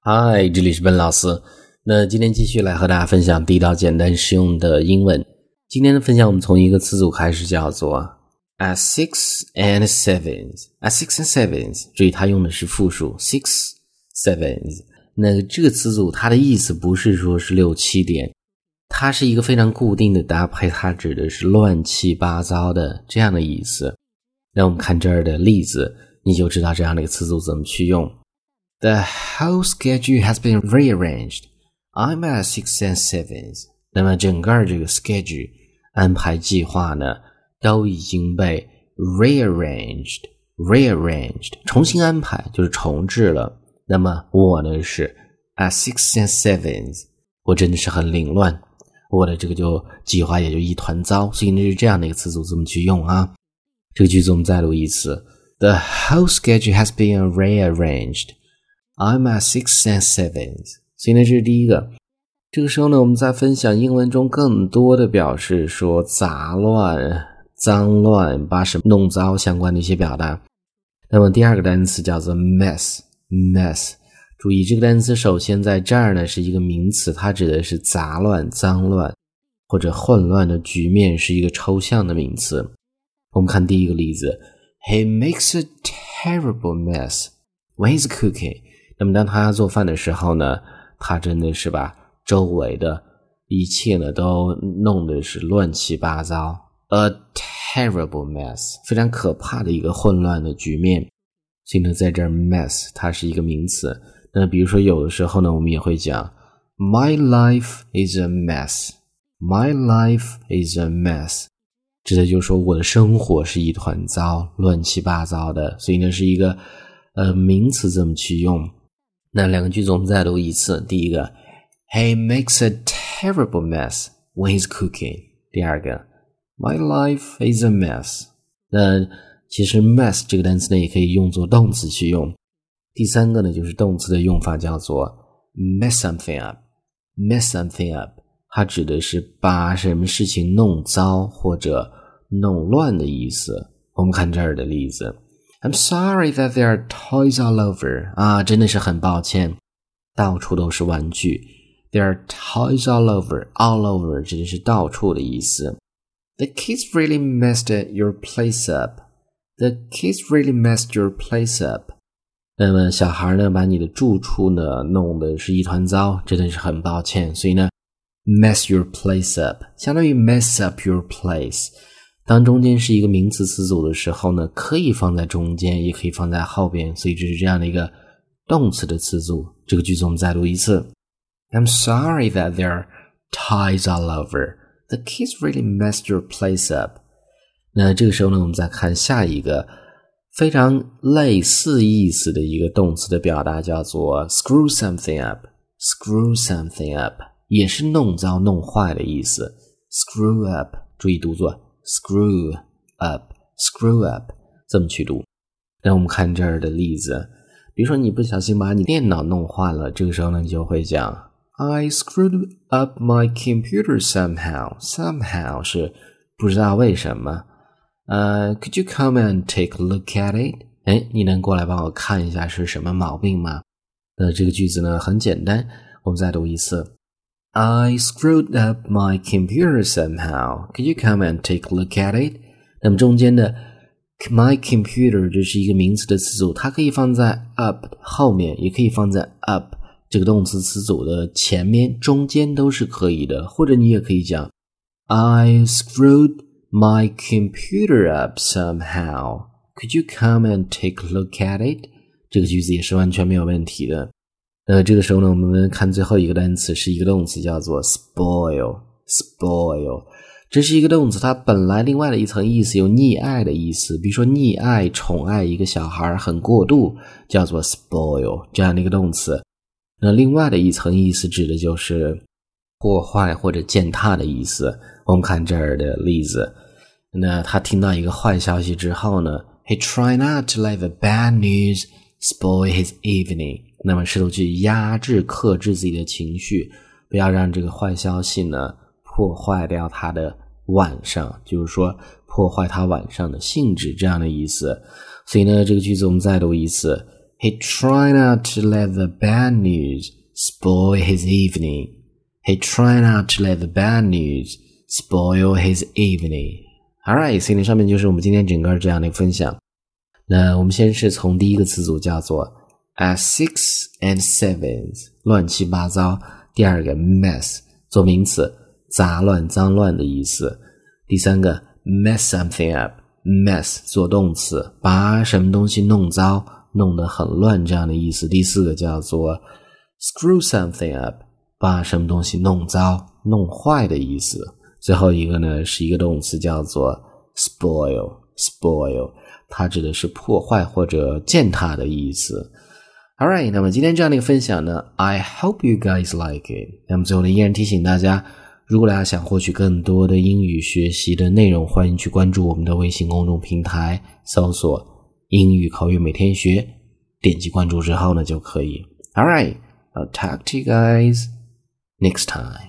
嗨，这里是笨老师。那今天继续来和大家分享地道、简单、实用的英文。今天的分享，我们从一个词组开始，叫做 at six and sevens。at six and sevens，注意它用的是复数 six sevens。那这个词组它的意思不是说是六七点，它是一个非常固定的搭配，它指的是乱七八糟的这样的意思。那我们看这儿的例子，你就知道这样的一个词组怎么去用。The whole schedule has been rearranged. I'm at six and sevens. 那么整个这个 schedule 安排计划呢，都已经被 rearranged rearranged 重新安排，就是重置了。那么我呢是 at six and sevens，我真的是很凌乱，我的这个就计划也就一团糟。所以呢是这样的一个词组，怎么去用啊？这个句子我们再读一次：The whole schedule has been rearranged. I'm at six and seven。所以呢，这是第一个。这个时候呢，我们在分享英文中更多的表示说杂乱、脏乱、把什么弄糟相关的一些表达。那么第二个单词叫做 mess，mess。注意这个单词，首先在这儿呢是一个名词，它指的是杂乱、脏乱或者混乱的局面，是一个抽象的名词。我们看第一个例子：He makes a terrible mess when he's cooking。那么当他做饭的时候呢，他真的是把周围的一切呢都弄得是乱七八糟，a terrible mess，非常可怕的一个混乱的局面。所以呢，在这儿 mess 它是一个名词。那比如说有的时候呢，我们也会讲 My life is a mess，My life is a mess，指的就是说我的生活是一团糟，乱七八糟的。所以呢，是一个呃名词怎么去用？那两个句子我们再读一次。第一个，He makes a terrible mess when he's cooking。第二个，My life is a mess。那其实 mess 这个单词呢，也可以用作动词去用。第三个呢，就是动词的用法叫做 mess something up。mess something up，它指的是把什么事情弄糟或者弄乱的意思。我们看这儿的例子。I'm sorry that there are toys all over 啊，真的是很抱歉，到处都是玩具。There are toys all over, all over 指的是到处的意思。The kids really messed your place up. The kids really messed your place up. 那么小孩呢，把你的住处呢弄得是一团糟，真的是很抱歉。所以呢，mess your place up 相当于 mess up your place。 当中间是一个名词词组的时候呢，可以放在中间，也可以放在后边，所以这是这样的一个动词的词组。这个句子我们再读一次：I'm sorry that there are ties all over. The kids really messed your place up. 那这个时候呢，我们再看下一个非常类似意思的一个动词的表达，叫做 screw something up. Screw something up 也是弄糟、弄坏的意思。Screw up，注意读作。Screw up, screw up，这么去读。那我们看这儿的例子，比如说你不小心把你电脑弄坏了，这个时候呢，你就会讲 I screwed up my computer somehow. Somehow 是不知道为什么。呃，Could you come and take a look at it？哎，你能过来帮我看一下是什么毛病吗？那这个句子呢很简单，我们再读一次。I screwed up my computer somehow. Could you come and take a look at it? 那么中间的 my computer 这是一个名词的词组，它可以放在 up 后面，也可以放在 up 这个动词词组的前面，中间都是可以的。或者你也可以讲 I screwed my computer up somehow. Could you come and take a look at it? 这个句子也是完全没有问题的。 呃，这个时候呢，我们看最后一个单词是一个动词，叫做 spoil。spoil，这是一个动词，它本来另外的一层意思有溺爱的意思，比如说溺爱、宠爱一个小孩很过度，叫做 spoil 这样的一个动词。那另外的一层意思指的就是破坏或者践踏的意思。我们看这儿的例子，那他听到一个坏消息之后呢，he try not to let the bad news spoil his evening。那么试图去压制、克制自己的情绪，不要让这个坏消息呢破坏掉他的晚上，就是说破坏他晚上的兴致这样的意思。所以呢，这个句子我们再读一次 He tried not to let the bad news spoil his evening. He tried not to let the bad news spoil his evening. All right，所以呢上面就是我们今天整个这样的一个分享。那我们先是从第一个词组叫做 at six and seven，乱七八糟。第二个 mess 做名词，杂乱、脏乱的意思。第三个 mess something up，mess 做动词，把什么东西弄糟、弄得很乱这样的意思。第四个叫做 screw something up。把什么东西弄糟、弄坏的意思。最后一个呢，是一个动词，叫做 spoil。spoil 它指的是破坏或者践踏的意思。All right，那么今天这样的一个分享呢，I hope you guys like it。那么最后呢，依然提醒大家，如果大家想获取更多的英语学习的内容，欢迎去关注我们的微信公众平台，搜索“英语口语每天学”，点击关注之后呢，就可以。All right，I'll talk to you guys. next time.